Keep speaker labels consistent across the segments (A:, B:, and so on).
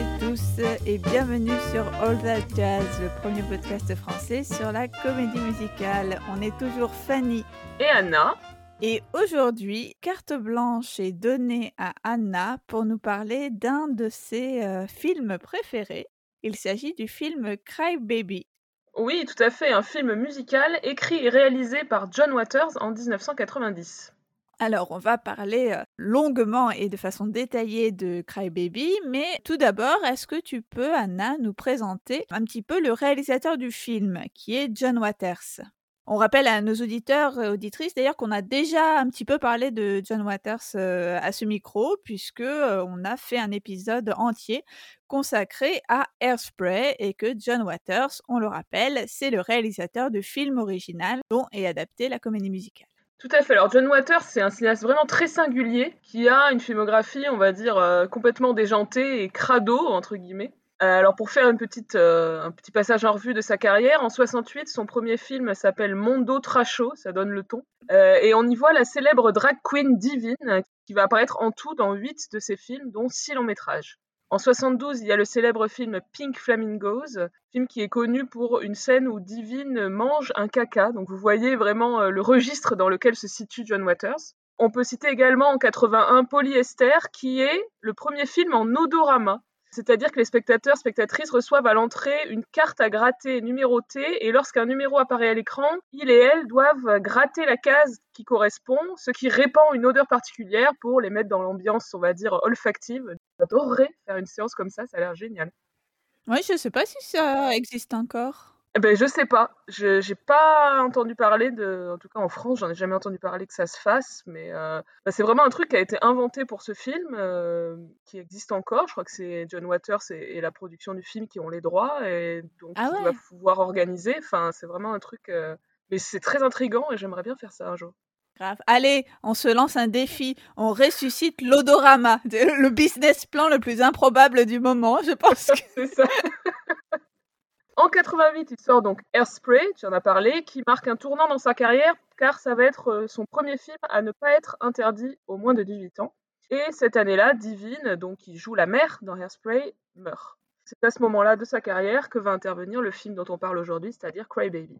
A: et tous et bienvenue sur All That Jazz, le premier podcast français sur la comédie musicale. On est toujours Fanny
B: et Anna.
A: Et aujourd'hui, carte blanche est donnée à Anna pour nous parler d'un de ses euh, films préférés. Il s'agit du film Cry Baby.
B: Oui, tout à fait, un film musical écrit et réalisé par John Waters en 1990.
A: Alors, on va parler longuement et de façon détaillée de Crybaby, mais tout d'abord, est-ce que tu peux, Anna, nous présenter un petit peu le réalisateur du film, qui est John Waters? On rappelle à nos auditeurs et auditrices d'ailleurs qu'on a déjà un petit peu parlé de John Waters à ce micro, puisque euh, on a fait un épisode entier consacré à Airspray et que John Waters, on le rappelle, c'est le réalisateur du film original dont est adaptée la comédie musicale.
B: Tout à fait. Alors John Waters, c'est un cinéaste vraiment très singulier qui a une filmographie, on va dire, euh, complètement déjantée et crado entre guillemets. Euh, alors pour faire euh, un petit passage en revue de sa carrière, en 68, son premier film s'appelle Mondo Tracho, ça donne le ton, et on y voit la célèbre drag queen Divine qui va apparaître en tout dans huit de ses films, dont six longs métrages. En 72, il y a le célèbre film Pink Flamingos, film qui est connu pour une scène où Divine mange un caca. Donc vous voyez vraiment euh, le registre dans lequel se situe John Waters. On peut citer également en 81 Polyester, qui est le premier film en odorama. C'est-à-dire que les spectateurs, spectatrices reçoivent à l'entrée une carte à gratter numérotée et lorsqu'un numéro apparaît à l'écran, il et elle doivent gratter la case qui correspond, ce qui répand une odeur particulière pour les mettre dans l'ambiance, on va dire, olfactive. J'adorerais faire une séance comme ça, ça a l'air génial.
A: Oui, je ne sais pas si ça existe encore.
B: Eh ben, je sais pas. Je n'ai pas entendu parler de. En tout cas, en France, j'en ai jamais entendu parler que ça se fasse. Mais euh, bah, c'est vraiment un truc qui a été inventé pour ce film, euh, qui existe encore. Je crois que c'est John Waters et, la production du film qui ont les droits. Et donc, ah va pouvoir organiser. Enfin, c'est vraiment un truc. Euh, mais c'est très intriguant et j'aimerais bien faire ça un jour.
A: Allez, on se lance un défi. On ressuscite l'odorama, le business plan le plus improbable du moment, je pense. Que...
B: c'est ça. En 88, il sort donc Airspray, tu en as parlé, qui marque un tournant dans sa carrière car ça va être euh, son premier film à ne pas être interdit aux moins de 18 ans. Et cette année-là, Divine, donc qui joue la mère dans Airspray, meurt. C'est à ce moment-là de sa carrière que va intervenir le film dont on parle aujourd'hui, c'est-à-dire Cry Baby.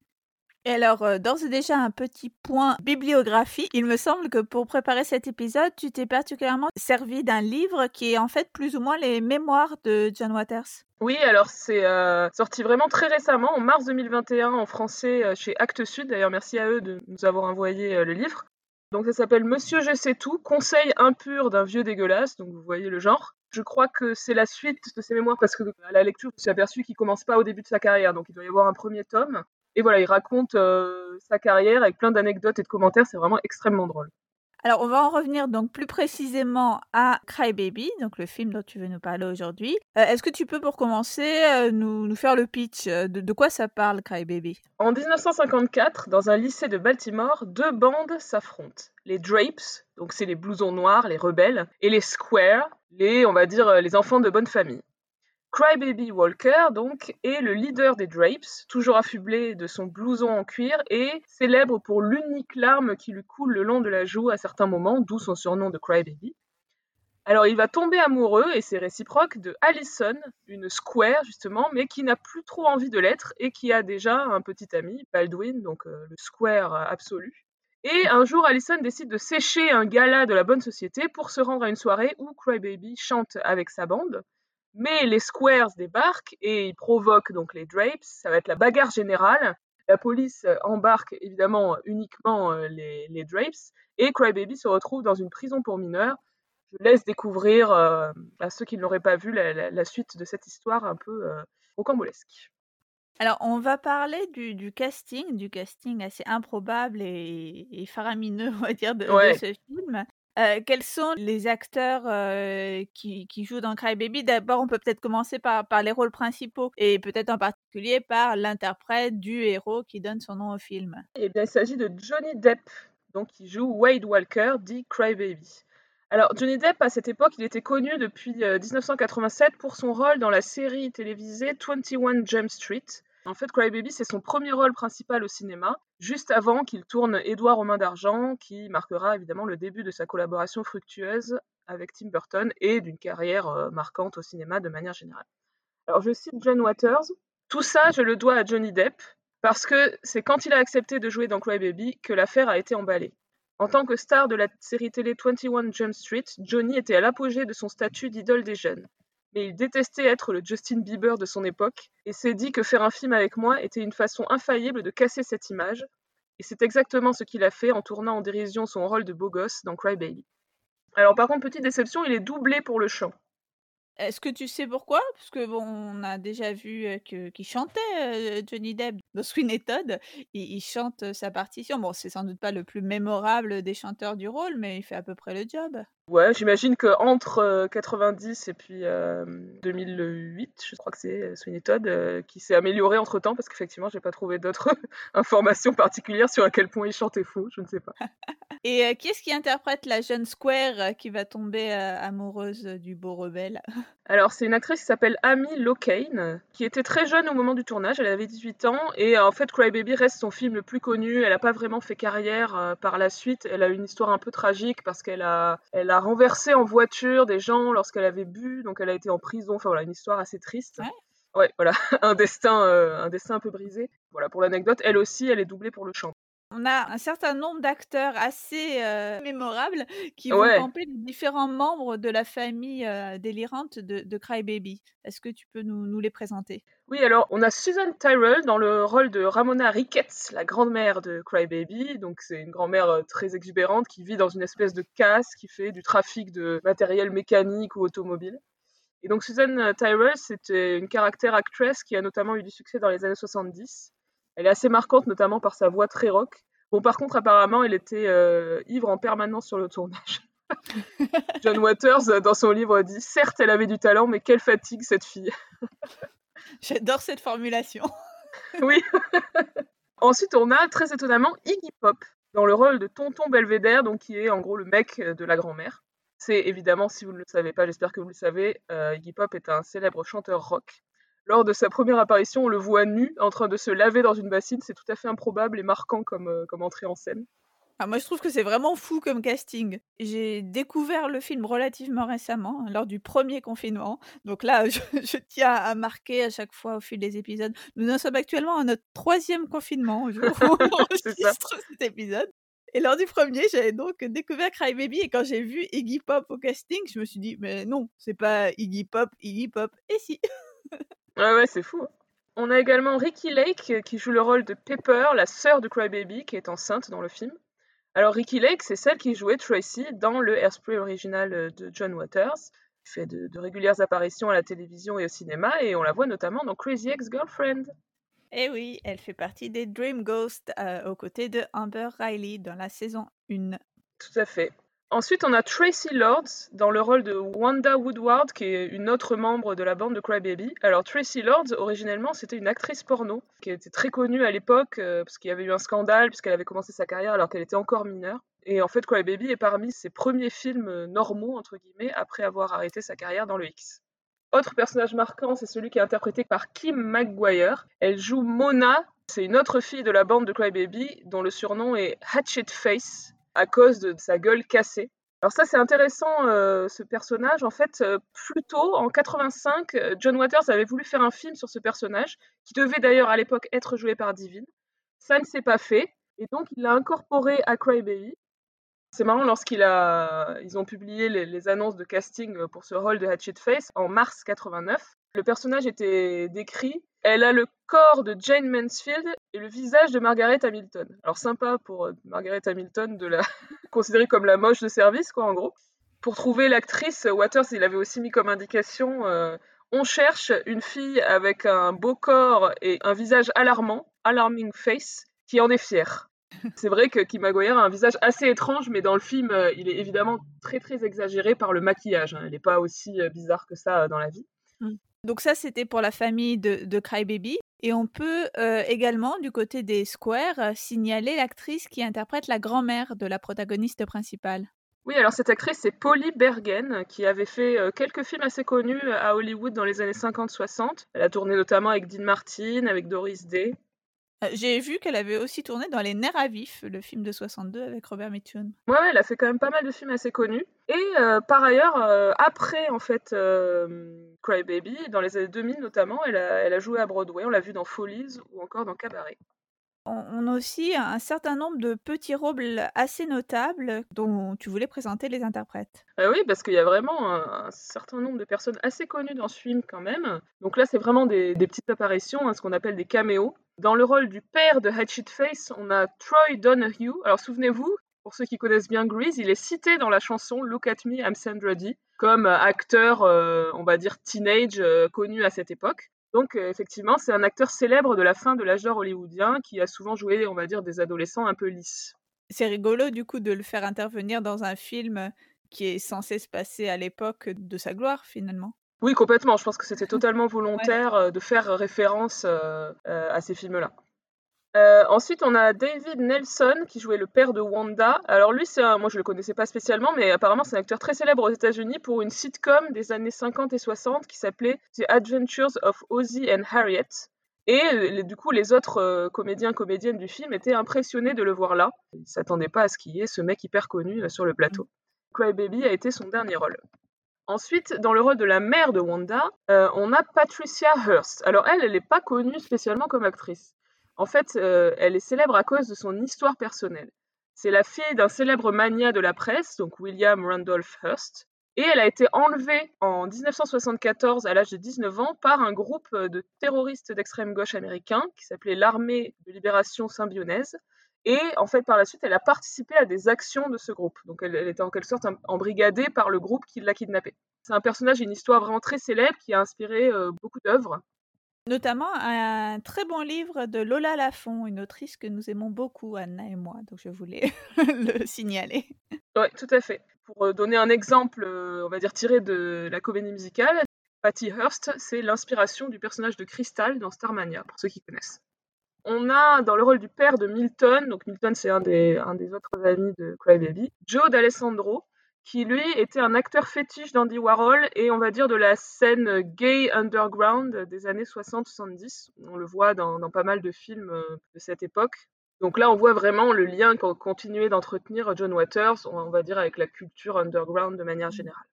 A: Et alors, euh, d'ores et déjà, un petit point bibliographie. Il me semble que pour préparer cet épisode, tu t'es particulièrement servi d'un livre qui est en fait plus ou moins les mémoires de John Waters.
B: Oui, alors c'est euh, sorti vraiment très récemment, en mars 2021, en français euh, chez Actes Sud. D'ailleurs, merci à eux de nous avoir envoyé le livre. Donc ça s'appelle Monsieur Je sais tout, conseil impur d'un vieux dégueulasse. Donc vous voyez le genre. Je crois que c'est la suite de ses mémoires parce que à la lecture, je me suis aperçu qu'il commence pas au début de sa carrière, donc il doit y avoir un premier tome. Et voilà, il raconte euh, sa carrière avec plein d'anecdotes et de commentaires. C'est vraiment extrêmement drôle.
A: Alors, on va en revenir donc plus précisément à Cry Baby, donc le film dont tu veux nous parler aujourd'hui. Euh, est-ce que tu peux, pour commencer, euh, nous, faire le pitch de, de, quoi ça parle, Cry Baby
B: En 1954, dans un lycée de Baltimore, deux bandes s'affrontent. Les Drapes, donc c'est les blousons noirs, les rebelles, et les Squares, les, on va dire, les enfants de bonne famille. Crybaby Walker, donc, est le leader des Drapes, toujours affublé de son blouson en cuir et célèbre pour l'unique larme qui lui coule le long de la joue à certains moments, d'où son surnom de Crybaby. Alors il va tomber amoureux, et c'est réciproque, de Allison, une square justement, mais qui n'a plus trop envie de l'être et qui a déjà un petit ami, Baldwin, donc euh, le square absolu. Et un jour, Allison décide de sécher un gala de la bonne société pour se rendre à une soirée où Crybaby chante avec sa bande. Mais les Squares débarquent et ils provoquent donc les Drapes. Ça va être la bagarre générale. La police euh, embarque évidemment uniquement euh, les, Drapes et Crybaby se retrouve dans une prison pour mineurs. Je laisse découvrir euh, à ceux qui ne l'auraient pas vu la, suite de cette histoire un peu rocambolesque.
A: Alors, on va parler du, casting, du casting assez improbable et, faramineux, on va dire, de, de ce film quels sont les acteurs qui, jouent dans Cry Baby? D'abord, on peut peut-être commencer par, les rôles principaux et peut-être en particulier par l'interprète du héros qui donne son nom au film.
B: Eh bien, il s'agit de Johnny Depp, donc qui joue Wade Walker, dit Cry Baby. Alors, Johnny Depp, à cette époque, il était connu depuis 1987 pour son rôle dans la série télévisée 21 Jump Street, en fait, Crybaby, c'est son premier rôle principal au cinéma, juste avant qu'il tourne Édouard aux mains d'argent, qui marquera évidemment le début de sa collaboration fructueuse avec Tim Burton et d'une carrière marquante au cinéma de manière générale. Alors je cite John Waters, tout ça je le dois à Johnny Depp parce que c'est quand il a accepté de jouer dans Crybaby que l'affaire a été emballée. En tant que star de la série télé 21 Jump Street, Johnny était à l'apogée de son statut d'idole des jeunes. Mais il détestait être le Justin Bieber de son époque et s'est dit que faire un film avec moi était une façon infaillible de casser cette image. Et c'est exactement ce qu'il a fait en tournant en dérision son rôle de beau gosse dans Cry Baby. Alors par contre, petite déception, il est doublé pour le chant.
A: Est-ce que tu sais pourquoi? Parce que bon, on a déjà vu que qu'il chantait Johnny Depp dans Sweeney Todd. Il, il chante sa partition. Bon, c'est sans doute pas le plus mémorable des chanteurs du rôle, mais il fait à peu près le job.
B: Ouais, j'imagine qu'entre 90 et puis 2008, je crois que c'est Sweeney Todd qui s'est amélioré entre temps parce qu'effectivement, j'ai pas trouvé d'autres informations particulières sur à quel point il chantait faux. Je ne sais pas.
A: et qui est-ce qui interprète la jeune Square qui va tomber amoureuse du beau rebelle?
B: alors, c'est une actrice qui s'appelle Amy Locane, qui était très jeune au moment du tournage, elle avait 18 ans, et en fait, Cry Baby reste son film le plus connu. Elle n'a pas vraiment fait carrière euh, par la suite. Elle a une histoire un peu tragique parce qu'elle a, elle a renversé en voiture des gens lorsqu'elle avait bu, donc elle a été en prison. Enfin voilà, une histoire assez triste. Ouais, voilà, un destin, euh, un destin un peu brisé. Voilà, pour l'anecdote, elle aussi, elle est doublée pour le chant.
A: On a un certain nombre d'acteurs assez mémorables qui vont camper les différents membres de la famille délirante de, de Crybaby. Est-ce que tu peux nous, les présenter?
B: Oui, alors on a Susan Tyrell dans le rôle de Ramona Ricketts, la grand-mère de Crybaby. Donc c'est une grand-mère très exubérante qui vit dans une espèce de casse, qui fait du trafic de matériel mécanique ou automobile. Et donc Susan Tyrell, c'était une caractère actress qui a notamment eu du succès dans les années 70 elle est assez marquante, notamment par sa voix très rock. Bon, par contre, apparemment, elle était euh, ivre en permanence sur le tournage. John Waters, euh, dans son livre, dit Certes, elle avait du talent, mais quelle fatigue cette fille.
A: J'adore cette formulation.
B: oui. Ensuite, on a très étonnamment Iggy Pop dans le rôle de Tonton Belvédère, donc qui est en gros le mec de la grand-mère. C'est évidemment, si vous ne le savez pas, j'espère que vous le savez, euh, Iggy Pop est un célèbre chanteur rock lors de sa première apparition, on le voit nu, en train de se laver dans une bassine. C'est tout à fait improbable et marquant comme, euh, comme entrée en scène.
A: Ah, moi, je trouve que c'est vraiment fou comme casting. J'ai découvert le film relativement récemment, hein, lors du premier confinement. Donc là, je, tiens à marquer à chaque fois au fil des épisodes. Nous en sommes actuellement à notre troisième confinement au jour où on enregistre cet épisode. Et lors du premier, j'avais donc découvert Crybaby et quand j'ai vu Iggy Pop au casting, je me suis dit, mais non, c'est pas Iggy Pop, Iggy Pop. Et si?
B: Ouais, ouais, c'est fou. On a également Ricky Lake euh, qui joue le rôle de Pepper, la sœur de Crybaby, qui est enceinte dans le film. Alors Ricky Lake, c'est celle qui jouait Tracy dans le Airspray original euh, de John Waters. Elle fait de, régulières apparitions à la télévision et au cinéma, et on la voit notamment dans Crazy Ex-Girlfriend.
A: Eh oui, elle fait partie des Dream Ghosts euh, aux côtés de Amber Riley dans la saison 1.
B: Tout à fait. Ensuite, on a Tracy Lords dans le rôle de Wanda Woodward, qui est une autre membre de la bande de Crybaby. Alors, Tracy Lords, originellement, c'était une actrice porno qui était très connue à l'époque euh, parce qu'il y avait eu un scandale, puisqu'elle avait commencé sa carrière alors qu'elle était encore mineure. Et en fait, Crybaby est parmi ses premiers films euh, normaux, entre guillemets, après avoir arrêté sa carrière dans le X. Autre personnage marquant, c'est celui qui est interprété par Kim McGuire. Elle joue Mona, c'est une autre fille de la bande de Crybaby, dont le surnom est Hatchet Face à cause de sa gueule cassée. Alors ça c'est intéressant euh, ce personnage. En fait, euh, plus tôt, en 85, euh, John Waters avait voulu faire un film sur ce personnage, qui devait d'ailleurs à l'époque être joué par Divine. Ça ne s'est pas fait, et donc il l'a incorporé à Crybaby. C'est marrant, lorsqu'ils ont publié les, les, annonces de casting pour ce rôle de Hatchet Face en mars 89, le personnage était décrit. Elle a le corps de Jane Mansfield et le visage de Margaret Hamilton. Alors sympa pour euh, Margaret Hamilton de la considérer comme la moche de service, quoi, en gros. Pour trouver l'actrice, Waters, il avait aussi mis comme indication euh, on cherche une fille avec un beau corps et un visage alarmant, alarming face, qui en est fière. C'est vrai que Kim Maguire a un visage assez étrange, mais dans le film, euh, il est évidemment très très exagéré par le maquillage. Hein. Il n'est pas aussi bizarre que ça dans la vie.
A: Donc ça, c'était pour la famille de, de Crybaby. Et on peut euh, également, du côté des Squares, euh, signaler l'actrice qui interprète la grand-mère de la protagoniste principale.
B: Oui, alors cette actrice, c'est Polly Bergen, qui avait fait euh, quelques films assez connus à Hollywood dans les années 50-60. Elle a tourné notamment avec Dean Martin, avec Doris Day.
A: Euh, j'ai vu qu'elle avait aussi tourné dans Les Nerfs à vif, le film de 62 avec Robert Mitchum.
B: Ouais, elle a fait quand même pas mal de films assez connus. Et euh, par ailleurs, euh, après en fait Cry Baby, dans les années 2000 notamment, elle a, elle a joué à Broadway. On l'a vu dans Follies ou encore dans Cabaret.
A: On a aussi un certain nombre de petits rôles assez notables dont tu voulais présenter les interprètes.
B: oui, parce qu'il y a vraiment un, certain nombre de personnes assez connues dans ce film quand même. Donc là, c'est vraiment des, petites apparitions, hein, ce qu'on appelle des caméos. Dans le rôle du père de Hatchet Face, on a Troy Donahue. Alors souvenez-vous, pour ceux qui connaissent bien Grease, il est cité dans la chanson Look at Me, I'm Sandra Dee comme acteur, euh, on va dire teenage, euh, connu à cette époque. Donc euh, effectivement, c'est un acteur célèbre de la fin de l'âge d'or hollywoodien qui a souvent joué, on va dire, des adolescents un peu lisses.
A: C'est rigolo du coup de le faire intervenir dans un film qui est censé se passer à l'époque de sa gloire finalement.
B: Oui, complètement. Je pense que c'était totalement volontaire euh, de faire référence euh, à ces films-là. Euh, ensuite, on a David Nelson qui jouait le père de Wanda. Alors lui, c'est moi je le connaissais pas spécialement, mais apparemment c'est un acteur très célèbre aux États-Unis pour une sitcom des années 50 et 60 qui s'appelait The Adventures of Ozzie and Harriet. Et euh, du coup, les autres euh, comédiens comédiennes du film étaient impressionnés de le voir là. Ils s'attendaient pas à ce qu'il y ait ce mec hyper connu sur le plateau. Cry Baby a été son dernier rôle. Ensuite, dans le rôle de la mère de Wanda, on a Patricia Hearst. Alors elle, elle n'est pas connue spécialement comme actrice. En fait, euh, elle est célèbre à cause de son histoire personnelle. C'est la fille d'un célèbre mania de la presse, donc William Randolph Hearst, et elle a été enlevée en 1974 à l'âge de 19 ans par un groupe de terroristes d'extrême gauche américains qui s'appelait l'Armée de libération symbionnaise. Et en fait, par la suite, elle a participé à des actions de ce groupe. Donc, elle, était en quelque sorte embrigadée par le groupe qui l'a kidnappée. C'est un personnage, une histoire vraiment très célèbre qui a inspiré euh, beaucoup d'œuvres.
A: Notamment un très bon livre de Lola Lafont, une autrice que nous aimons beaucoup, Anna et moi, donc je voulais le signaler.
B: Oui, tout à fait. Pour euh, donner un exemple, euh, on va dire tiré de la comédie musicale, Patty Hearst, c'est l'inspiration du personnage de Crystal dans Starmania, pour ceux qui connaissent. On a dans le rôle du père de Milton, donc Milton c'est un des, un des autres amis de Crybaby, Joe D'Alessandro, qui lui était un acteur fétiche d'Andy Warhol et on va dire de la scène gay underground des années 60-70. On le voit dans, pas mal de films euh, de cette époque. Donc là, on voit vraiment le lien qu'on continuait d'entretenir John Waters, on va dire avec la culture underground de manière générale.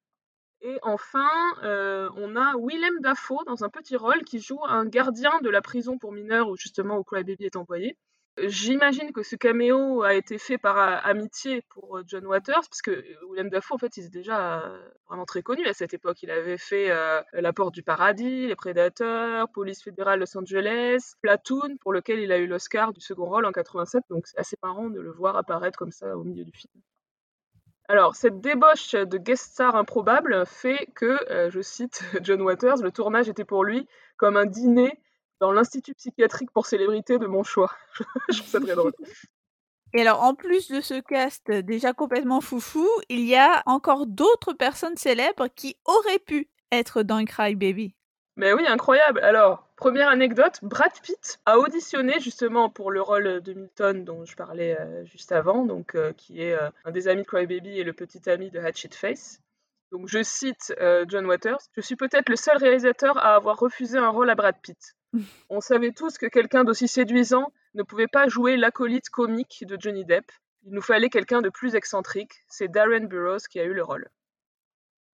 B: Et enfin, euh, on a Willem Dafoe dans un petit rôle qui joue un gardien de la prison pour mineurs où justement Crybaby est envoyé. J'imagine que ce caméo a été fait par amitié pour John Waters, parce que William Dafoe, en fait, il est déjà vraiment très connu à cette époque. Il avait fait La Porte du Paradis, Les Prédateurs, Police fédérale Los Angeles, Platoon, pour lequel il a eu l'Oscar du second rôle en 87, donc c'est assez marrant de le voir apparaître comme ça au milieu du film. Alors, cette débauche de guest star improbable fait que, je cite John Waters, le tournage était pour lui comme un dîner dans l'Institut psychiatrique pour célébrités de mon choix. je trouve ça très drôle.
A: Et alors, en plus de ce cast déjà complètement foufou, il y a encore d'autres personnes célèbres qui auraient pu être dans Cry Baby.
B: Mais oui, incroyable. Alors, première anecdote, Brad Pitt a auditionné justement pour le rôle de Milton dont je parlais euh, juste avant, donc euh, qui est euh, un des amis de Cry Baby et le petit ami de Hatchet Face. Donc je cite John Waters, je suis peut-être le seul réalisateur à avoir refusé un rôle à Brad Pitt. On savait tous que quelqu'un d'aussi séduisant ne pouvait pas jouer l'acolyte comique de Johnny Depp. Il nous fallait quelqu'un de plus excentrique. C'est Darren Burroughs qui a eu le rôle.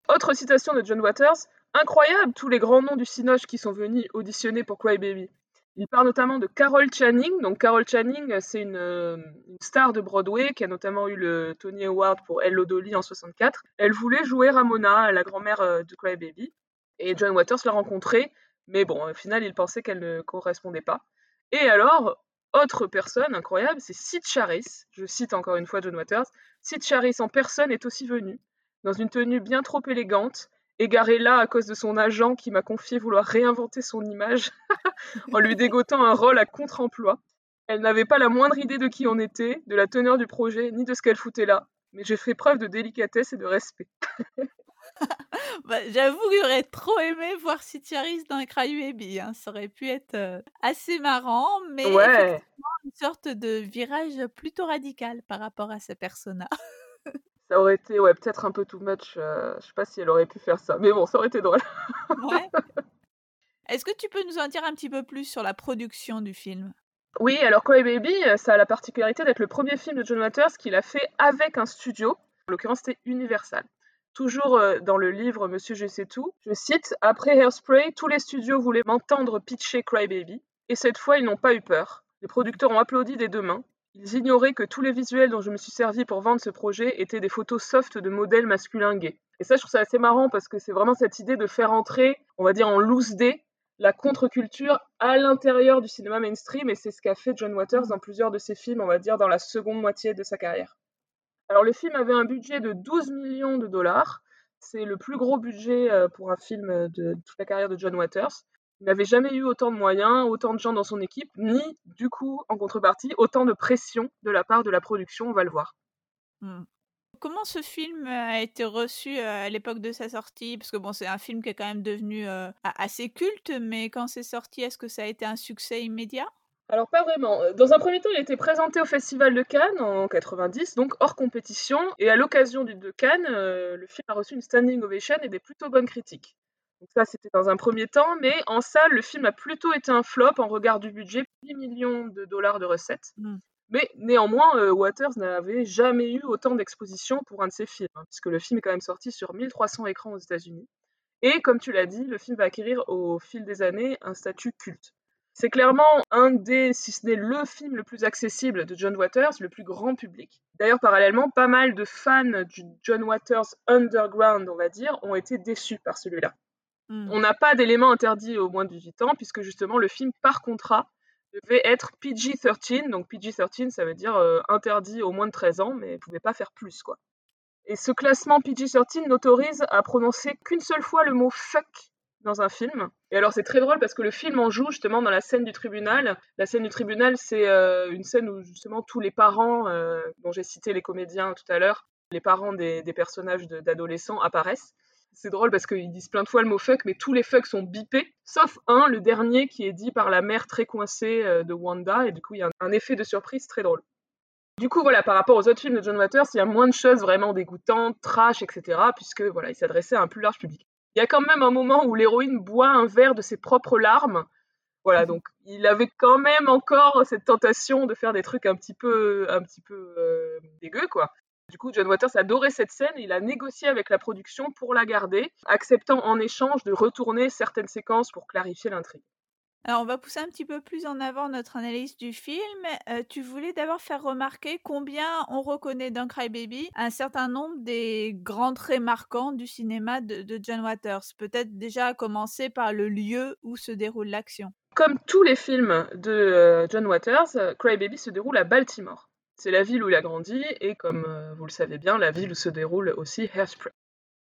B: Autre citation de John Waters Incroyable tous les grands noms du Cinoche qui sont venus auditionner pour Cry Baby. Il parle notamment de Carol Channing. Donc Carol Channing, c'est une, une, star de Broadway qui a notamment eu le Tony Award pour Hello Dolly en 64. Elle voulait jouer Ramona, la grand-mère euh, de Cry Baby. Et John Waters l'a rencontrée mais bon, au final, il pensait qu'elle ne correspondait pas. Et alors, autre personne incroyable, c'est Sid Charis. Je cite encore une fois John Waters. Sid Charis en personne est aussi venu, dans une tenue bien trop élégante, égaré là à cause de son agent qui m'a confié vouloir réinventer son image en lui dégotant un rôle à contre-emploi. Elle n'avait pas la moindre idée de qui on était, de la teneur du projet, ni de ce qu'elle foutait là, mais j'ai fait preuve de délicatesse et de respect.
A: Bah, j'avoue que j'aurais trop aimé voir City dans Cry Baby. Hein. Ça aurait pu être assez marrant, mais une sorte de virage plutôt radical par rapport à ce persona.
B: ça aurait été ouais, peut-être un peu too much. je sais pas si elle aurait pu faire ça, mais bon, ça aurait été drôle.
A: Est-ce que tu peux nous en dire un petit peu plus sur la production du film?
B: Oui, alors Cry Baby, ça a la particularité d'être le premier film de John Waters qu'il a fait avec un studio. En l'occurrence, c'était Universal. Toujours euh, dans le livre Monsieur Je sais tout, je cite Après Hairspray, tous les studios voulaient m'entendre pitcher Cry Baby, et cette fois ils n'ont pas eu peur. Les producteurs ont applaudi des deux mains. Ils ignoraient que tous les visuels dont je me suis servi pour vendre ce projet étaient des photos soft de modèles masculins gays. Et ça, je trouve ça assez marrant parce que c'est vraiment cette idée de faire entrer, on va dire en loose day, la contre-culture à l'intérieur du cinéma mainstream, et c'est ce qu'a fait John Waters dans plusieurs de ses films, on va dire, dans la seconde moitié de sa carrière. Alors, le film avait un budget de 12 millions de dollars. C'est le plus gros budget euh, pour un film de toute la carrière de John Waters. Il n'avait jamais eu autant de moyens, autant de gens dans son équipe, ni, du coup, en contrepartie, autant de pression de la part de la production, on va le voir.
A: Hmm. Comment ce film a été reçu euh, à l'époque de sa sortie? Parce que bon, c'est un film qui est quand même devenu euh, assez culte, mais quand c'est sorti, est-ce que ça a été un succès immédiat?
B: Alors pas vraiment. Dans un premier temps, il a été présenté au Festival de Cannes en 90, donc hors compétition, et à l'occasion de Cannes, euh, le film a reçu une standing ovation et des plutôt bonnes critiques. Donc ça, c'était dans un premier temps, mais en salle, le film a plutôt été un flop en regard du budget, 8 millions de dollars de recettes. Mmh. Mais néanmoins, euh, Waters n'avait jamais eu autant d'exposition pour un de ses films, hein, puisque le film est quand même sorti sur 1300 écrans aux États-Unis. Et comme tu l'as dit, le film va acquérir au fil des années un statut culte. C'est clairement un des, si ce n'est le film le plus accessible de John Waters, le plus grand public. D'ailleurs, parallèlement, pas mal de fans du John Waters underground, on va dire, ont été déçus par celui-là. Hmm. On n'a pas d'éléments interdits au moins de 18 ans, puisque justement le film, par contrat, devait être PG-13. Donc PG-13, ça veut dire euh, interdit au moins de 13 ans, mais ne pouvait pas faire plus, quoi. Et ce classement PG-13 n'autorise à prononcer qu'une seule fois le mot fuck dans un film. Et alors c'est très drôle parce que le film en joue justement dans la scène du tribunal. La scène du tribunal, c'est euh, une scène où justement tous les parents, euh, dont j'ai cité les comédiens tout à l'heure, les parents des, personnages d'adolescents apparaissent. C'est drôle parce qu'ils disent plein de fois le mot fuck, mais tous les fucks sont bipés, sauf un, le dernier, qui est dit par la mère très coincée euh, de Wanda, et du coup il y a un, effet de surprise très drôle. Du coup, voilà, par rapport aux autres films de John Waters, il y a moins de choses vraiment dégoûtantes, trash, etc., puisque voilà, il s'adressait à un plus large public. Il y a quand même un moment où l'héroïne boit un verre de ses propres larmes. Voilà, donc il avait quand même encore cette tentation de faire des trucs un petit peu, un petit peu euh, dégueux, quoi. Du coup, John Waters adorait cette scène et il a négocié avec la production pour la garder, acceptant en échange de retourner certaines séquences pour clarifier l'intrigue.
A: Alors, on va pousser un petit peu plus en avant notre analyse du film. Euh, tu voulais d'abord faire remarquer combien on reconnaît dans Crybaby un certain nombre des grands traits marquants du cinéma de, John Waters. Peut-être déjà à commencer par le lieu où se déroule l'action.
B: Comme tous les films de euh, John Waters, Crybaby se déroule à Baltimore. C'est la ville où il a grandi et, comme euh, vous le savez bien, la ville où se déroule aussi Hairspray.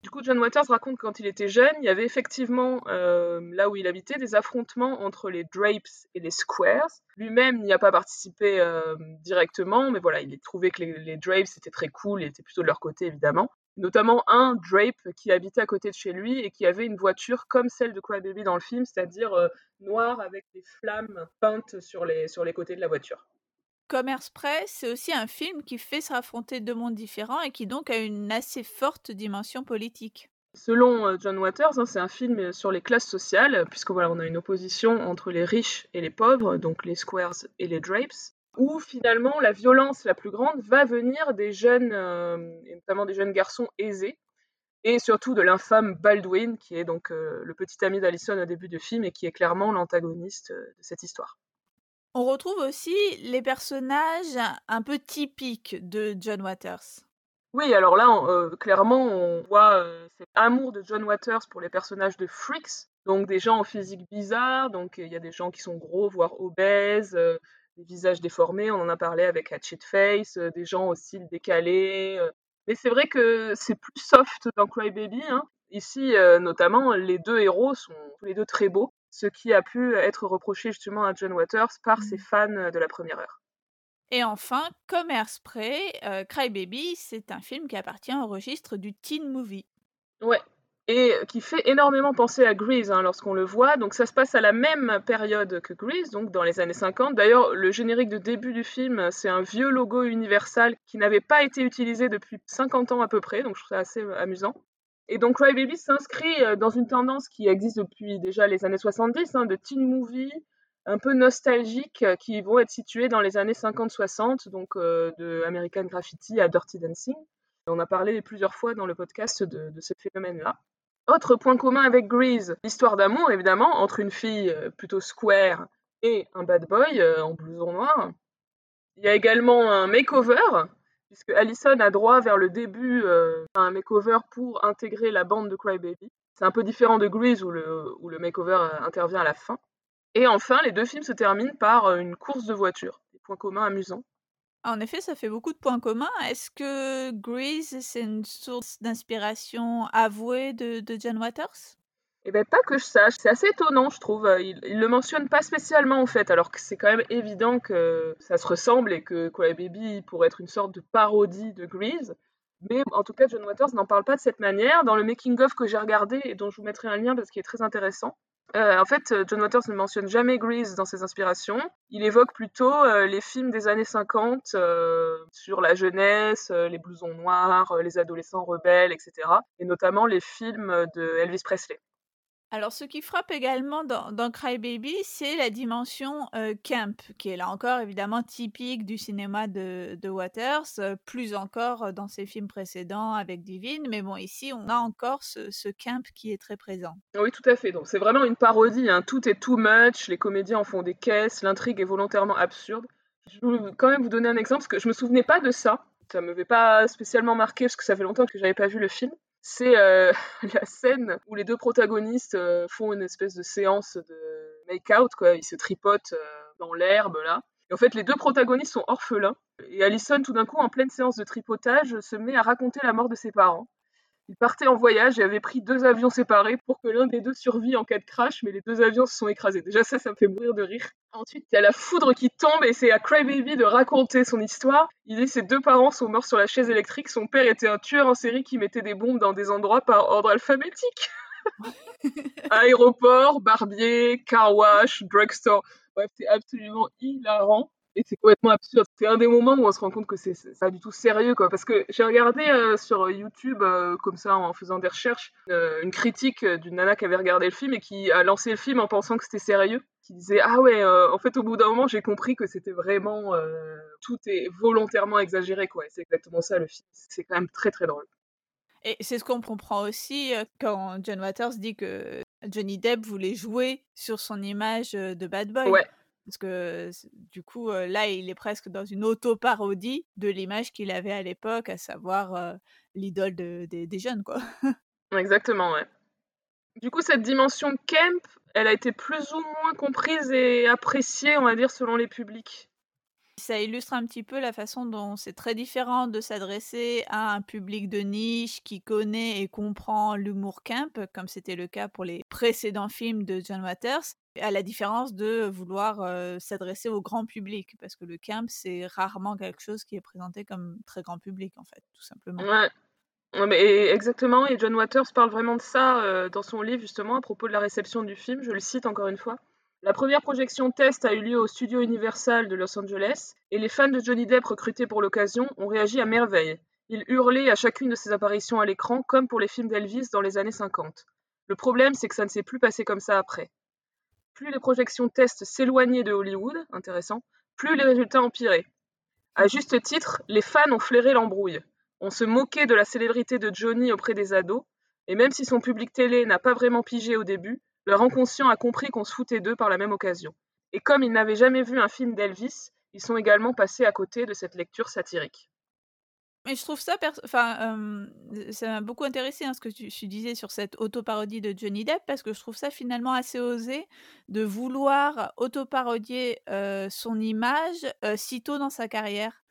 B: Du coup, John Waters raconte que quand il était jeune, il y avait effectivement, euh, là où il habitait, des affrontements entre les Drapes et les Squares. Lui-même n'y a pas participé euh, directement, mais voilà, il a trouvé que les, Drapes étaient très cool, il était plutôt de leur côté évidemment. Notamment un Drape qui habitait à côté de chez lui et qui avait une voiture comme celle de Crybaby dans le film, c'est-à-dire euh, noire avec des flammes peintes sur les côtés de la voiture.
A: Commerce Press, c'est aussi un film qui fait se raffronter deux mondes différents et qui donc a une assez forte dimension politique.
B: Selon euh, John Waters, hein, c'est un film sur les classes sociales, puisque voilà, on a une opposition entre les riches et les pauvres, donc les squares et les drapes, où finalement la violence la plus grande va venir des jeunes, euh, notamment des jeunes garçons aisés, et surtout de l'infâme Baldwin, qui est donc euh, le petit ami d'Alison au début du film et qui est clairement l'antagoniste de cette histoire.
A: On retrouve aussi les personnages un peu typiques de John Waters.
B: Oui, alors là, euh, clairement, on voit euh, cet amour de John Waters pour les personnages de freaks, donc des gens au physique bizarre, donc il y a des gens qui sont gros, voire obèses, euh, des visages déformés, on en a parlé avec Hatchet Face, des gens au style décalé. mais c'est vrai que c'est plus soft dans Crybaby. Hein. Ici, notamment, les deux héros sont tous les deux très beaux ce qui a pu être reproché justement à John Waters par ses mmh. fans de la première heure.
A: Et enfin, comme Airspray, euh, Cry Baby, c'est un film qui appartient au registre du teen movie.
B: Ouais, et qui fait énormément penser à Grease hein, lorsqu'on le voit. Donc ça se passe à la même période que Grease, donc dans les années 50. D'ailleurs, le générique de début du film, c'est un vieux logo Universal qui n'avait pas été utilisé depuis 50 ans à peu près, donc je trouve ça assez amusant. Et donc Crybaby s'inscrit euh, dans une tendance qui existe depuis déjà les années 70, hein, de teen movie, un peu nostalgiques qui vont être situés dans les années 50-60, donc de American Graffiti à Dirty Dancing. On a parlé plusieurs fois dans le podcast de, ce phénomène-là. Autre point commun avec Grease, l'histoire d'amour évidemment entre une fille plutôt square et un bad boy en blouson noir. Il y a également un makeover, puisque Allison a droit vers le début à un makeover pour intégrer la bande de Crybaby. C'est un peu différent de Grease où le, makeover intervient à la fin. Et enfin, les deux films se terminent par une course de voiture, des points communs amusants.
A: En effet, ça fait beaucoup de points communs. Est-ce que Grease, c'est une source d'inspiration avouée de, de John Waters?
B: Eh bien, pas que je sache. C'est assez étonnant, je trouve. Il, il le mentionne pas spécialement, en fait, alors que c'est quand même évident que ça se ressemble et que Cry Baby pourrait être une sorte de parodie de Grease. Mais en tout cas, John Waters n'en parle pas de cette manière. Dans le making-of que j'ai regardé et dont je vous mettrai un lien parce qu'il est très intéressant, euh, en fait, euh, John Waters ne mentionne jamais Grease dans ses inspirations. Il évoque plutôt euh, les films des années 50 sur la jeunesse, les blousons noirs, les adolescents rebelles, etc. Et notamment les films de Elvis Presley.
A: Alors, ce qui frappe également dans, Cry Baby, c'est la dimension camp, qui est là encore évidemment typique du cinéma de, Waters, plus encore dans ses films précédents avec Divine, mais bon, ici, on a encore ce, camp qui est très présent.
B: Oui, tout à fait. Donc, c'est vraiment une parodie. Hein. Tout est too much, les comédiens en font des caisses, l'intrigue est volontairement absurde. Je voulais quand même vous donner un exemple, parce que je me souvenais pas de ça. Ça me m'avait pas spécialement marqué, parce que ça fait longtemps que j'avais pas vu le film c'est euh, la scène où les deux protagonistes euh, font une espèce de séance de make-out, quoi. Ils se tripotent euh, dans l'herbe, là. Et en fait, les deux protagonistes sont orphelins. Et Allison, tout d'un coup, en pleine séance de tripotage, se met à raconter la mort de ses parents. Ils partaient en voyage et avaient pris deux avions séparés pour que l'un des deux survive en cas de crash, mais les deux avions se sont écrasés. Déjà ça, ça me fait mourir de rire. Ensuite, il y a la foudre qui tombe et c'est à Crybaby de raconter son histoire. Il dit ses deux parents sont morts sur la chaise électrique, son père était un tueur en série qui mettait des bombes dans des endroits par ordre alphabétique. Aéroport, barbier, car wash, drugstore. Bref, c'est absolument hilarant. Et c'est complètement absurde. C'est un des moments où on se rend compte que c'est pas du tout sérieux, quoi. Parce que j'ai regardé euh, sur YouTube, euh, comme ça, en faisant des recherches, euh, une critique d'une nana qui avait regardé le film et qui a lancé le film en pensant que c'était sérieux. Qui disait Ah ouais, en fait, au bout d'un moment, j'ai compris que c'était vraiment. tout est volontairement exagéré, quoi. C'est exactement ça, le film. C'est quand même très, très drôle.
A: Et c'est ce qu'on comprend aussi quand John Waters dit que Johnny Depp voulait jouer sur son image de bad boy.
B: Ouais.
A: Parce que du coup, là, il est presque dans une auto-parodie de l'image qu'il avait à l'époque, à savoir l'idole de, des jeunes, quoi.
B: Exactement, ouais. Du coup, cette dimension camp, elle a été plus ou moins comprise et appréciée, on va dire, selon les publics?
A: Ça illustre un petit peu la façon dont c'est très différent de s'adresser à un public de niche qui connaît et comprend l'humour camp, comme c'était le cas pour les précédents films de John Waters, à la différence de vouloir s'adresser au grand public, parce que le camp, c'est rarement quelque chose qui est présenté comme très grand public, en fait, tout simplement.
B: Ouais. exactement, et John Waters parle vraiment de ça dans son livre, justement, à propos de la réception du film. Je le cite encore une fois. La première projection test a eu lieu au studio Universal de Los Angeles, et les fans de Johnny Depp recrutés pour l'occasion ont réagi à merveille. Ils hurlaient à chacune de ses apparitions à l'écran, comme pour les films d'Elvis dans les années 50. Le problème, c'est que ça ne s'est plus passé comme ça après. Plus les projections test s'éloignaient de Hollywood, intéressant, plus les résultats empiraient. À juste titre, les fans ont flairé l'embrouille. On se moquait de la célébrité de Johnny auprès des ados, et même si son public télé n'a pas vraiment pigé au début, leur inconscient a compris qu'on se foutait d'eux par la même occasion. Et comme ils n'avaient jamais vu un film d'Elvis, ils sont également passés à côté de cette lecture satirique.
A: Mais je trouve ça, enfin, ça m'a beaucoup intéressé hein, ce que tu, disais sur cette autoparodie de Johnny Depp parce que je trouve ça finalement assez osé de vouloir autoparodier euh, son image si tôt dans sa carrière.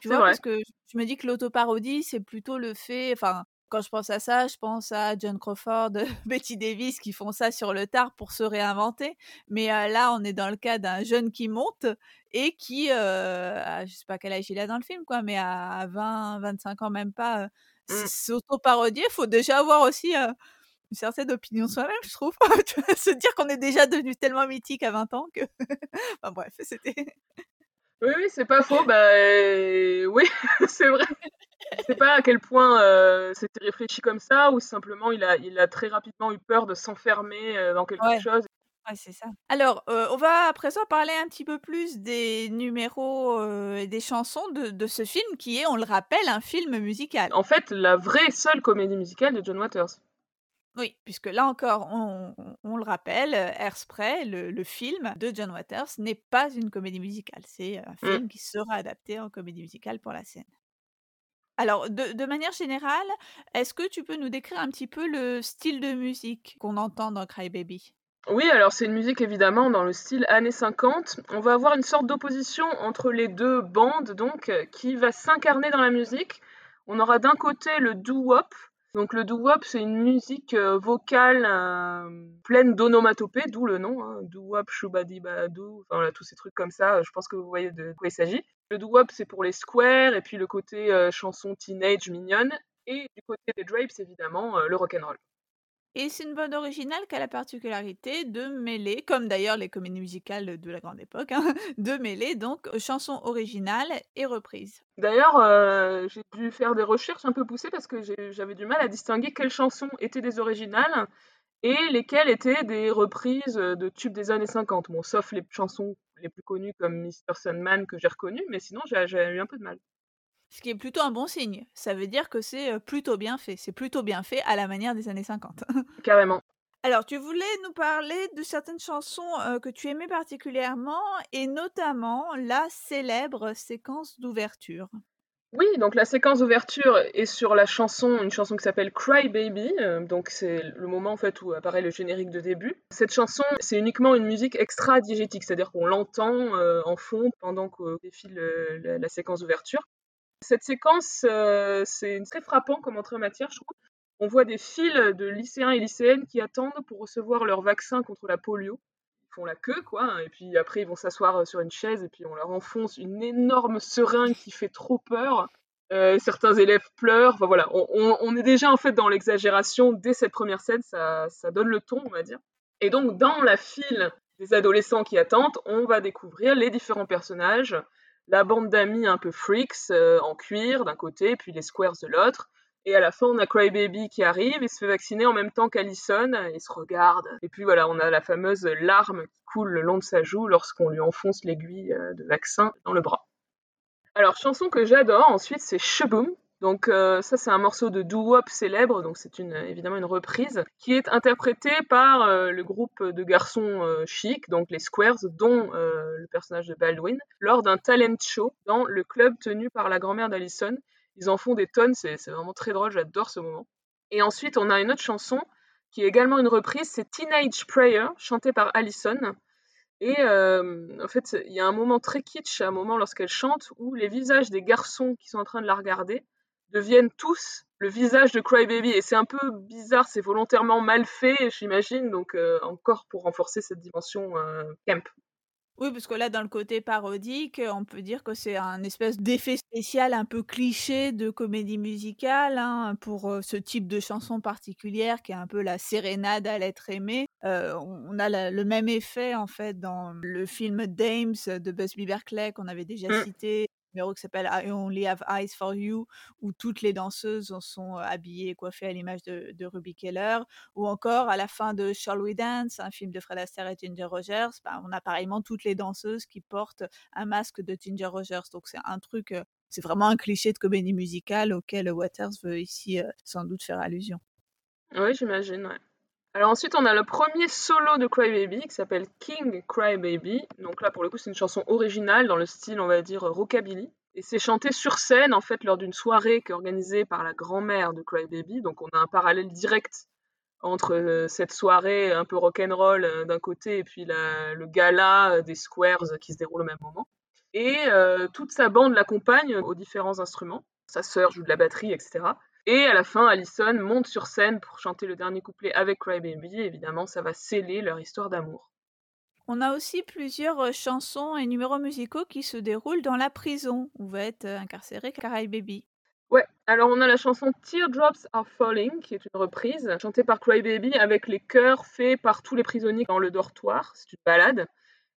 A: Tu vois, parce que je me dis que l'autoparodie, c'est plutôt le fait, enfin, quand je pense à ça, je pense à John Crawford, Betty Davis qui font ça sur le tard pour se réinventer. Mais là, on est dans le cas d'un jeune qui monte et qui, euh, je sais pas quel âge il a dans le film, quoi, mais à 20, 25 ans même pas, mmh. s'auto-parodier, il faut déjà avoir aussi une certaine opinion soi-même, je trouve. se dire qu'on est déjà devenu tellement mythique à 20 ans que. enfin bref, c'était.
B: Oui, oui, c'est pas faux. Bah, oui, c'est vrai. Je sais pas à quel point euh, c'était réfléchi comme ça ou simplement il a, il a très rapidement eu peur de s'enfermer euh, dans quelque chose.
A: Ouais, c'est ça. Alors, heu, on va à présent parler un petit peu plus des numéros, et des chansons de de ce film qui est, on le rappelle, un film musical.
B: En fait, la vraie seule comédie musicale de John Waters.
A: Oui, puisque là encore, on on on le rappelle, heu, Hairspray, le le film de John Waters n'est pas une comédie musicale. C'est un
B: Mmh.
A: film qui sera adapté en comédie musicale pour la scène. Alors de manière générale, est-ce que tu peux nous décrire un petit peu le style de musique qu'on entend dans Cry Baby?
B: Oui, alors c'est une musique évidemment dans le style années 50. On va avoir une sorte d'opposition entre les 2 bandes donc, heu, qui va s'incarner dans la musique. On aura d'un côté le doo-wop. Donc le doo-wop, c'est une musique, heu, vocale, hem, pleine d'onomatopées, d'où le nom, hein, doo-wop, shoobadi-ba-doo, enfin voilà, tous ces trucs comme ça, je pense que vous voyez de quoi il s'agit. Le doo-wop, c'est pour les squares et puis le côté, heu, chanson teenage mignonne et du côté des Drapes évidemment, heu, le rock'n'roll.
A: Et c'est une bande originale qui a la particularité de mêler, comme d'ailleurs les comédies musicales de la grande époque, hein, de mêler donc chansons originales et reprises.
B: D'ailleurs, heu, j'ai dû faire des recherches un peu poussées parce que j'avais du mal à distinguer quelles chansons étaient des originales et lesquelles étaient des reprises, heu, de tubes des années 50. Bon, sauf les chansons les plus connues comme Mister Sandman que j'ai reconnues, mais sinon j'ai eu un peu de mal.
A: Ce qui est plutôt un bon signe. Ça veut dire que c'est, heu, plutôt bien fait. C'est plutôt bien fait à la manière des années 50.
B: Carrément.
A: Alors, tu voulais nous parler de certaines chansons, heu, que tu aimais particulièrement et notamment la célèbre séquence d'ouverture.
B: Oui, donc la séquence d'ouverture est sur la chanson une chanson qui s'appelle Cry Baby, heu, donc c'est le moment en fait où apparaît le générique de début. Cette chanson, c'est uniquement une musique extra-diégétique, c'est-à-dire qu'on l'entend, heu, en fond pendant que défile, heu, la la séquence d'ouverture. Cette séquence, c'est très frappant comme entrée en matière, je trouve. On voit des files de lycéens et lycéennes qui attendent pour recevoir leur vaccin contre la polio. Font la queue, quoi, hein, et puis après ils vont s'asseoir, sur une chaise et puis on leur enfonce une énorme seringue qui fait trop peur. Heu, certains élèves pleurent, enfin voilà, on est déjà en fait dans l'exagération dès cette première scène, ça ça donne le ton, on va dire. Et donc dans la file des adolescents qui attendent, on va découvrir les différents personnages, la bande d'amis un peu freaks, heu, en cuir d'un côté, puis les squares de l'autre. Et à la fin, on a Crybaby qui arrive, il se fait vacciner en même temps qu'Allison, ils se regardent. Et puis voilà, on a la fameuse larme qui coule le long de sa joue lorsqu'on lui enfonce l'aiguille euh, de vaccin dans le bras. Alors, chanson que j'adore ensuite, c'est Shaboom. Donc euh, ça c'est un morceau de doo-wop célèbre, donc c'est évidemment une reprise, qui est interprété par euh, le groupe de garçons chic, donc les Squares, dont le personnage de Baldwin, lors d'un talent show dans le club tenu par la grand-mère d'Allison. Ils en font des tonnes, c'est vraiment très drôle, j'adore ce moment. Et ensuite on a une autre chanson qui est également une reprise, c'est Teenage Prayer, chantée par Allison. Et euh, en fait, il y a un moment très kitsch, un moment lorsqu'elle chante, où les visages des garçons qui sont en train de la regarder deviennent tous le visage de Crybaby. Et c'est un peu bizarre, c'est volontairement mal fait, j'imagine, donc euh, encore pour renforcer cette dimension euh, camp.
A: Oui, parce que là, dans le côté parodique, on peut dire que c'est un espèce d'effet spécial un peu cliché de comédie musicale, hein, pour, heu, ce type de chanson particulière qui est un peu la sérénade à l'être aimé. Heu, on a la le même effet, en fait, dans le film Dames de Busby Berkeley qu'on avait déjà
B: Mm.
A: cité, numéro qui s'appelle I Only Have Eyes for You, où toutes les danseuses sont habillées et coiffées à l'image de Ruby Keller. Ou encore à la fin de Shall We Dance, un film de Fred Astaire et Ginger Rogers, bah, on a pareillement toutes les danseuses qui portent un masque de Ginger Rogers. Donc c'est un truc, c'est vraiment un cliché de comédie musicale auquel Waters veut ici, sans doute faire allusion.
B: Oui, j'imagine, ouais. Alors ensuite, on a le premier solo de Crybaby qui s'appelle King Crybaby. Donc là, pour le coup, c'est une chanson originale dans le style, on va dire, rockabilly. Et c'est chanté sur scène, en fait, lors d'une soirée qui est organisée par la grand-mère de Crybaby. Donc on a un parallèle direct entre euh, cette soirée un peu rock'n'roll euh, d'un côté et puis le gala euh, des Squares qui se déroule au même moment. Et toute sa bande l'accompagne aux différents instruments. Sa sœur joue de la batterie, etc. Et à la fin, Allison monte sur scène pour chanter le dernier couplet avec Crybaby. Évidemment, ça va sceller leur histoire d'amour.
A: On a aussi plusieurs, heu, chansons et numéros musicaux qui se déroulent dans la prison où va être, heu, incarcéré Crybaby.
B: Ouais, alors on a la chanson Teardrops Are Falling, qui est une reprise, chantée par Crybaby avec les chœurs faits par tous les prisonniers dans le dortoir. C'est une balade.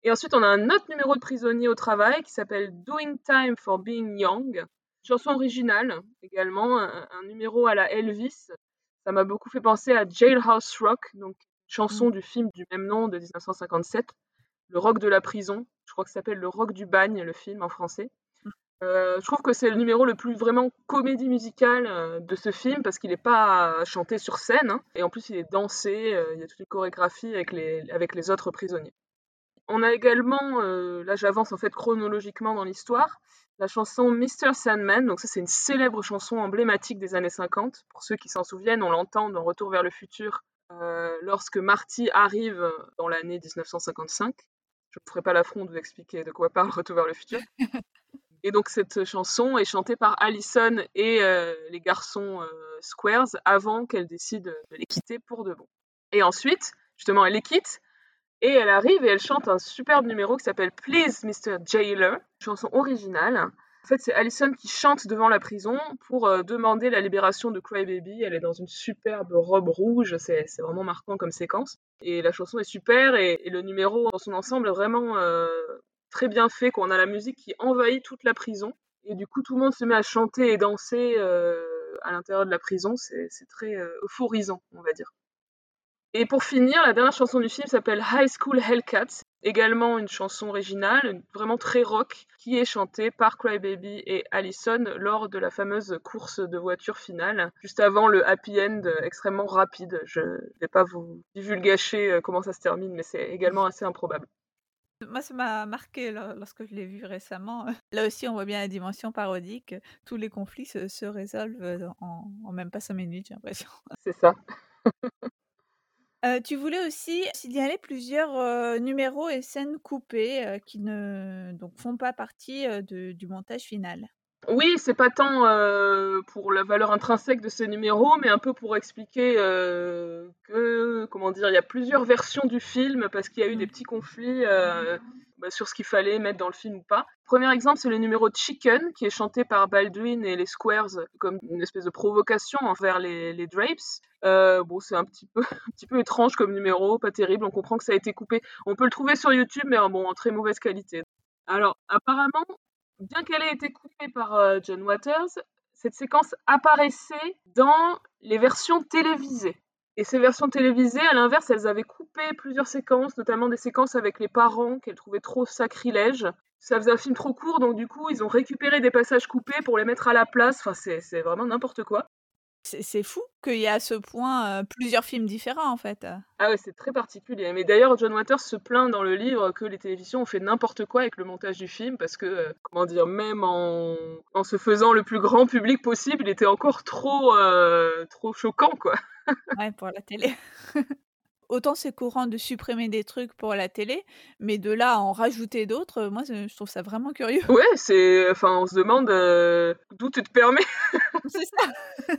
B: Et ensuite, on a un autre numéro de prisonnier au travail qui s'appelle Doing Time for Being Young. Chanson originale également, un, un numéro à la Elvis. Ça m'a beaucoup fait penser à Jailhouse Rock, donc chanson du film du même nom de 1957, Le rock de la prison. Je crois que ça s'appelle Le rock du bagne, le film en français. Euh, je trouve que c'est le numéro le plus vraiment comédie musicale euh, de ce film parce qu'il n'est pas chanté sur scène hein, et en plus il est dansé, euh, il y a toute une chorégraphie avec les, avec les autres prisonniers. On a également, là j'avance en fait chronologiquement dans l'histoire, la chanson Mr. Sandman, donc ça c'est une célèbre chanson emblématique des années 50. Pour ceux qui s'en souviennent, on l'entend dans Retour vers le futur lorsque Marty arrive dans l'année 1955. Je ne ferai pas l'affront de vous expliquer de quoi parle Retour vers le futur. Et donc cette chanson est chantée par Allison et euh, les garçons euh, Squares avant qu'elle décide de les quitter pour de bon. Et ensuite, justement, elle les quitte et elle arrive et elle chante un superbe numéro qui s'appelle Please Mr. Jailer, chanson originale. En fait, c'est Allison qui chante devant la prison pour euh, demander la libération de Crybaby. Elle est dans une superbe robe rouge, c'est vraiment marquant comme séquence. Et la chanson est super et, le numéro dans son ensemble est vraiment très bien fait, qu'on a la musique qui envahit toute la prison. Et du coup, tout le monde se met à chanter et danser euh, à l'intérieur de la prison. C'est très euh, euphorisant, on va dire. Et pour finir, la dernière chanson du film s'appelle High School Hellcats, également une chanson originale, vraiment très rock, qui est chantée par Crybaby et Allison lors de la fameuse course de voiture finale, juste avant le happy end extrêmement rapide. Je ne vais pas vous divulgacher euh, comment ça se termine, mais c'est également assez improbable.
A: Moi, ça m'a marqué lorsque je l'ai vu récemment. Là aussi, on voit bien la dimension parodique. Tous les conflits se, résolvent en, même pas cinq minutes, j'ai l'impression.
B: C'est ça.
A: Euh, tu voulais aussi signaler plusieurs numéros et scènes coupées qui ne donc, font pas partie du montage final?
B: Oui, c'est pas tant pour la valeur intrinsèque de ces numéros, mais un peu pour expliquer que, comment dire, il y a plusieurs versions du film parce qu'il y a eu des mmh. petits conflits bah, sur ce qu'il fallait mettre dans le film ou pas. Premier exemple, c'est le numéro Chicken qui est chanté par Baldwin et les Squares comme une espèce de provocation envers les, Drapes. bon, c'est un petit peu, un petit peu étrange comme numéro, pas terrible. On comprend que ça a été coupé. On peut le trouver sur YouTube, mais bon, en très mauvaise qualité. Alors, apparemment, bien qu'elle ait été coupée par euh, John Waters, cette séquence apparaissait dans les versions télévisées. Et ces versions télévisées, à l'inverse, elles avaient coupé plusieurs séquences, notamment des séquences avec les parents qu'elles trouvaient trop sacrilèges. Ça faisait un film trop court, donc du coup, ils ont récupéré des passages coupés pour les mettre à la place. Enfin, c'est vraiment n'importe quoi.
A: C'est fou qu'il y ait à ce point plusieurs films différents en fait.
B: Ah ouais, c'est très particulier. Mais d'ailleurs, John Waters se plaint dans le livre que les télévisions ont fait n'importe quoi avec le montage du film parce que, comment dire, même en, en, se faisant le plus grand public possible, il était encore trop, trop choquant quoi.
A: Ouais, pour la télé. autant c'est courant de supprimer des trucs pour la télé, mais de là à en rajouter d'autres, moi je trouve ça vraiment curieux.
B: Ouais, c'est, enfin, on se demande euh, d'où tu te permets. c'est ça.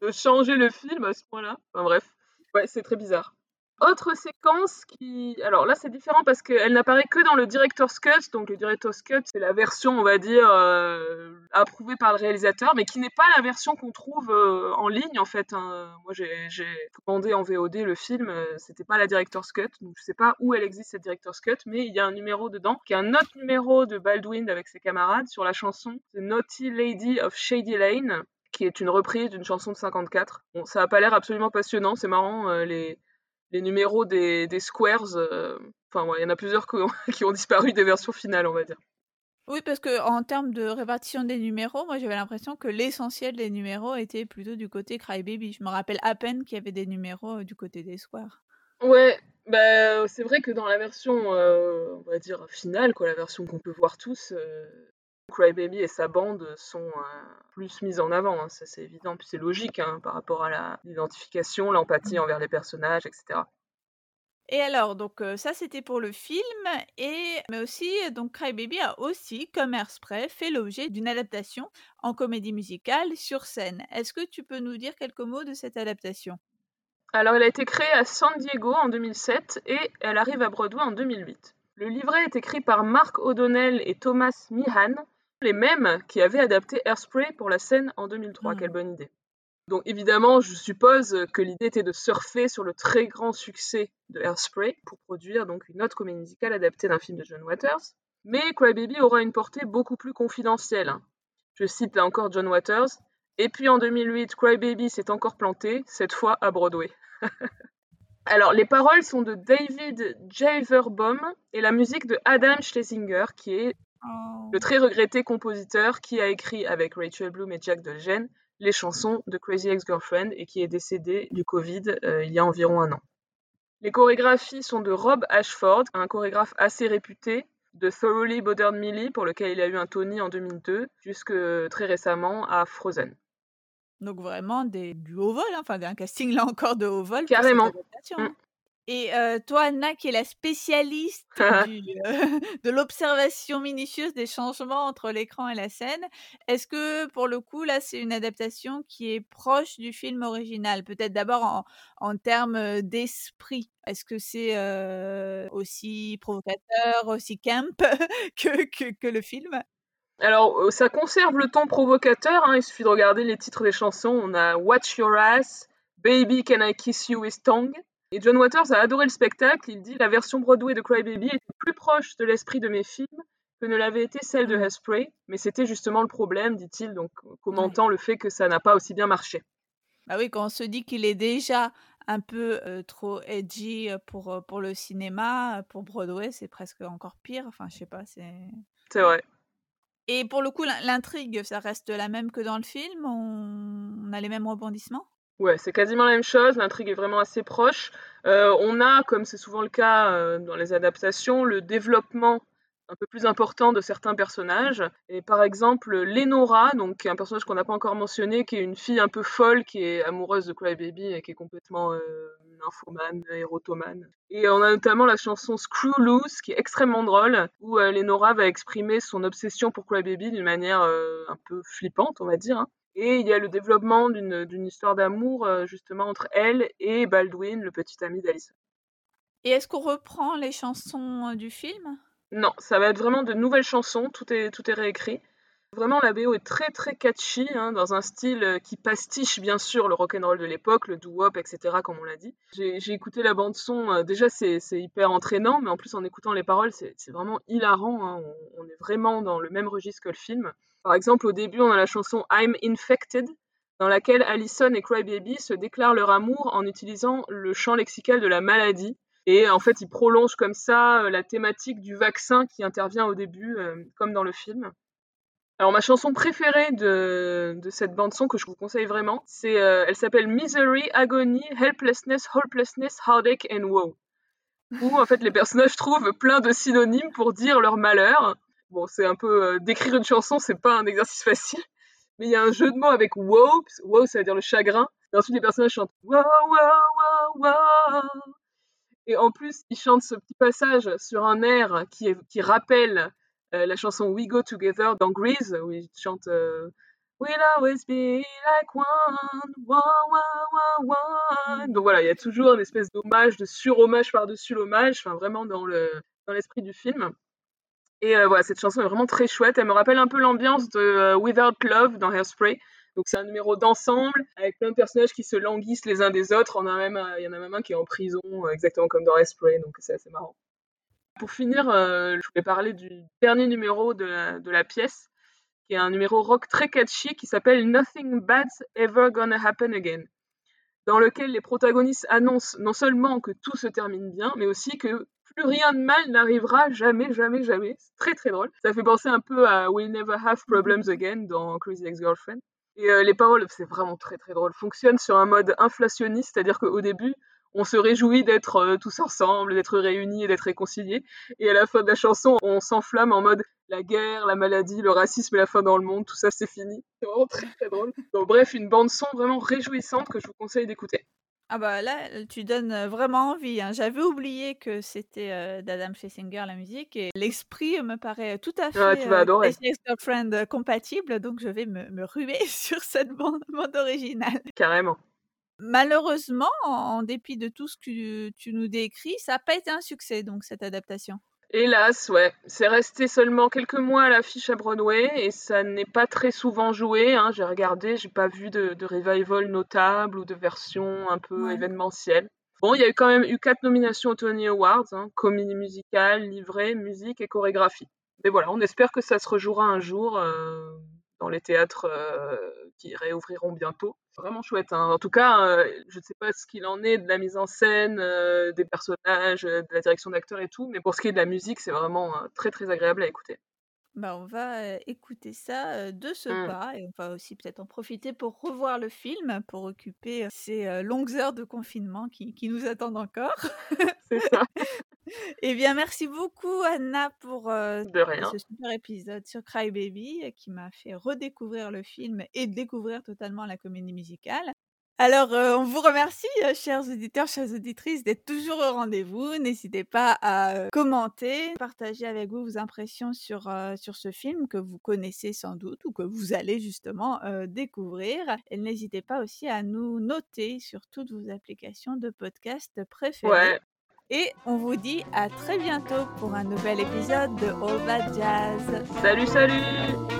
B: de changer le film à ce point-là. Enfin bref, ouais, c'est très bizarre. Autre séquence qui. Alors là, c'est différent parce qu'elle n'apparaît que dans le Director's Cut. Donc, le Director's Cut, c'est la version, on va dire, euh, approuvée par le réalisateur, mais qui n'est pas la version qu'on trouve euh, en ligne, en fait. Hein. Moi, j'ai commandé en VOD le film, euh, c'était pas la Director's Cut. Donc, je sais pas où elle existe, cette Director's Cut, mais il y a un numéro dedans, qui est un autre numéro de Baldwin avec ses camarades sur la chanson The Naughty Lady of Shady Lane qui est une reprise d'une chanson de 54. Bon, ça a pas l'air absolument passionnant, c'est marrant, les, les numéros des, des squares, euh, enfin, il y en a plusieurs qui ont, disparu des versions finales, on va dire.
A: Oui, parce que en termes de répartition des numéros, moi j'avais l'impression que l'essentiel des numéros était plutôt du côté Crybaby. Je me rappelle à peine qu'il y avait des numéros euh, du côté des squares.
B: Ouais, bah, c'est vrai que dans la version, euh, on va dire, finale, quoi, la version qu'on peut voir tous, Crybaby et sa bande sont euh, plus mises en avant, hein, ça c'est évident, puis c'est logique hein, par rapport à l'identification, l'empathie mmh. envers les personnages, etc.
A: Et alors, donc euh, ça c'était pour le film, et mais aussi donc Crybaby a aussi, comme Airspray, fait l'objet d'une adaptation en comédie musicale sur scène. Est-ce que tu peux nous dire quelques mots de cette adaptation?
B: Alors, elle a été créée à San Diego en 2007 et elle arrive à Broadway en 2008. Le livret est écrit par Mark O'Donnell et Thomas Meehan, les mêmes qui avaient adapté Airspray pour la scène en 2003. Quelle hmm. bonne idée. Donc évidemment, je suppose que l'idée était de surfer sur le très grand succès de Airspray pour produire donc une autre comédie musicale adaptée d'un film de John Waters. Mais Crybaby aura une portée beaucoup plus confidentielle. Je cite là encore John Waters. Et puis en 2008, Crybaby s'est encore planté, cette fois à Broadway. Alors, les paroles sont de David Javerbaum et la musique de Adam Schlesinger, qui est
A: Oh.
B: le très regretté compositeur qui a écrit avec Rachel Bloom et Jack Dolgen les chansons de Crazy Ex-Girlfriend et qui est décédé du Covid euh, il y a environ un an. Les chorégraphies sont de Rob Ashford, un chorégraphe assez réputé, de Thoroughly Modern Millie, pour lequel il a eu un Tony en 2002, jusque très récemment à Frozen.
A: Donc vraiment des, du haut vol, hein, enfin un casting là encore de haut vol. pour cette
B: Carrément.
A: adaptation. Et euh, toi, Anna, qui est la spécialiste du, euh, de l'observation minutieuse des changements entre l'écran et la scène, est-ce que pour le coup, là, c'est une adaptation qui est proche du film original? Peut-être d'abord en, en termes d'esprit. Est-ce que c'est euh, aussi provocateur, aussi camp que, que, que le film?
B: Alors, ça conserve le ton provocateur, hein, il suffit de regarder les titres des chansons. On a Watch Your Ass, Baby Can I Kiss You with Tongue. Et John Waters a adoré le spectacle. Il dit la version Broadway de Cry Baby était plus proche de l'esprit de mes films que ne l'avait été celle de. Hairspray. Mais c'était justement le problème, dit-il, donc commentant le fait que ça n'a pas aussi bien marché.
A: Bah oui, quand on se dit qu'il est déjà un peu euh, trop edgy euh, pour, euh, pour le cinéma, euh, pour Broadway, c'est presque encore pire. Enfin, je sais pas, c'est...
B: C'est vrai.
A: Et pour le coup, l'in- l'intrigue, ça reste la même que dans le film? On, on a les mêmes rebondissements?
B: Ouais, c'est quasiment la même chose, l'intrigue est vraiment assez proche. Euh, on a, comme c'est souvent le cas euh, dans les adaptations, le développement un peu plus important de certains personnages. Et par exemple, Lenora, donc un personnage qu'on n'a pas encore mentionné, qui est une fille un peu folle, qui est amoureuse de Crybaby et qui est complètement euh, nymphomane, érotomane. Et on a notamment la chanson Screw Loose, qui est extrêmement drôle, où euh, Lenora va exprimer son obsession pour Crybaby d'une manière un peu flippante, on va dire. hein. Et il y a le développement d'une histoire d'amour euh, justement entre elle et Baldwin, le petit ami d'Alison.
A: Et est-ce qu'on reprend les chansons euh, du film?
B: Non, ça va être vraiment de nouvelles chansons, tout est, tout est réécrit. Vraiment, la BO est très très catchy, hein, dans un style euh, qui pastiche bien sûr le rock'n'roll de l'époque, le doo-wop, etc., comme on l'a dit. J'ai écouté la bande-son, euh, déjà c'est hyper entraînant, mais en plus en écoutant les paroles, c'est c'est vraiment hilarant. hein, on, on est vraiment dans le même registre que le film. Par exemple, au début, on a la chanson I'm Infected, dans laquelle Allison et Crybaby se déclarent leur amour en utilisant le champ lexical de la maladie. Et en fait, ils prolongent comme ça euh, la thématique du vaccin qui intervient au début, euh, comme dans le film. Alors ma chanson préférée de, cette bande son que je vous conseille vraiment, euh, elle s'appelle Misery, Agony, Helplessness, Hopelessness, Heartache and Woe. Où en fait les personnages trouvent plein de synonymes pour dire leur malheur. Bon, c'est un peu euh, d'écrire une chanson, c'est pas un exercice facile, mais il y a un jeu de mots avec que woe ça veut dire le chagrin. Et ensuite les personnages chantent wow wow wow wow. Et en plus ils chantent ce petit passage sur un air qui, qui rappelle euh, la chanson We Go Together dans Grease, où ils chantent euh, We'll always be like one, one, one, one, one. Donc voilà, il y a toujours une espèce d'hommage, de surhommage par-dessus l'hommage, enfin vraiment dans le dans l'esprit du film. Et euh, voilà, cette chanson est vraiment très chouette. Elle me rappelle un peu l'ambiance de euh, Without Love dans Hairspray. Donc c'est un numéro d'ensemble avec plein de personnages qui se languissent les uns des autres. On a même, un- il y en a même un qui est en prison, euh, exactement comme dans Hairspray, donc c'est assez marrant. Pour finir, euh, je voulais parler du dernier numéro de de la pièce, qui est un numéro rock très catchy qui s'appelle Nothing Bad's Ever Gonna Happen Again, dans lequel les protagonistes annoncent non seulement que tout se termine bien, mais aussi que plus rien de mal n'arrivera jamais, jamais, jamais. C'est très très drôle. Ça fait penser un peu à We'll Never Have Problems Again dans Crazy Ex-Girlfriend. Et euh, les paroles, c'est vraiment très très drôle, fonctionnent sur un mode inflationniste, c'est-à-dire qu'au début, on se réjouit d'être euh, tous ensemble, d'être réunis et d'être réconciliés. Et à la fin de la chanson, on s'enflamme en mode la guerre, la maladie, le racisme et la fin dans le monde, tout ça c'est fini. C'est vraiment très très drôle. Donc bref, une bande son vraiment réjouissante que je vous conseille d'écouter.
A: Ah bah là, tu donnes euh, vraiment envie. hein. J'avais oublié que c'était euh, d'Adam Schlesinger la musique et l'esprit me paraît tout à fait
B: Ah, tu vas adorer.
A: Euh, compatible, donc je vais me, me ruer sur cette bande, bande originale.
B: Carrément.
A: Malheureusement, en, dépit de tout ce que tu nous décris, ça n'a pas été un succès, donc cette adaptation.
B: Hélas, ouais. C'est resté seulement quelques mois à l'affiche à Broadway et ça n'est pas très souvent joué. hein. J'ai regardé, j'ai pas vu de, de revival notable ou de version un peu
A: Ouais.
B: événementielle. Bon, il y a eu quand même eu quatre nominations aux Tony Awards, hein, comédie musicale, livret, musique et chorégraphie. Mais voilà, on espère que ça se rejouera un jour euh, dans les théâtres euh, qui réouvriront bientôt. Vraiment chouette. Hein. En tout cas, je ne sais pas ce qu'il en est de la mise en scène, des personnages, de la direction d'acteurs et tout, mais pour ce qui est de la musique, c'est vraiment très très agréable à écouter.
A: Bah, on va, écouter ça, de ce mmh. pas et on va aussi peut-être en profiter pour revoir le film, pour occuper, ces, longues heures de confinement qui qui nous attendent encore.
B: C'est ça.
A: Eh bien, merci beaucoup Anna pour,
B: ce
A: super épisode sur Cry Baby, qui m'a fait redécouvrir le film et découvrir totalement la comédie musicale. Alors, on vous remercie, chers auditeurs, chères auditrices, d'être toujours au rendez-vous. N'hésitez pas à commenter, partager avec vous vos impressions sur, sur ce film que vous connaissez sans doute ou que vous allez justement découvrir. Et n'hésitez pas aussi à nous noter sur toutes vos applications de podcast préférées. Et on vous dit à très bientôt pour un nouvel épisode de That Jazz.
B: Salut, salut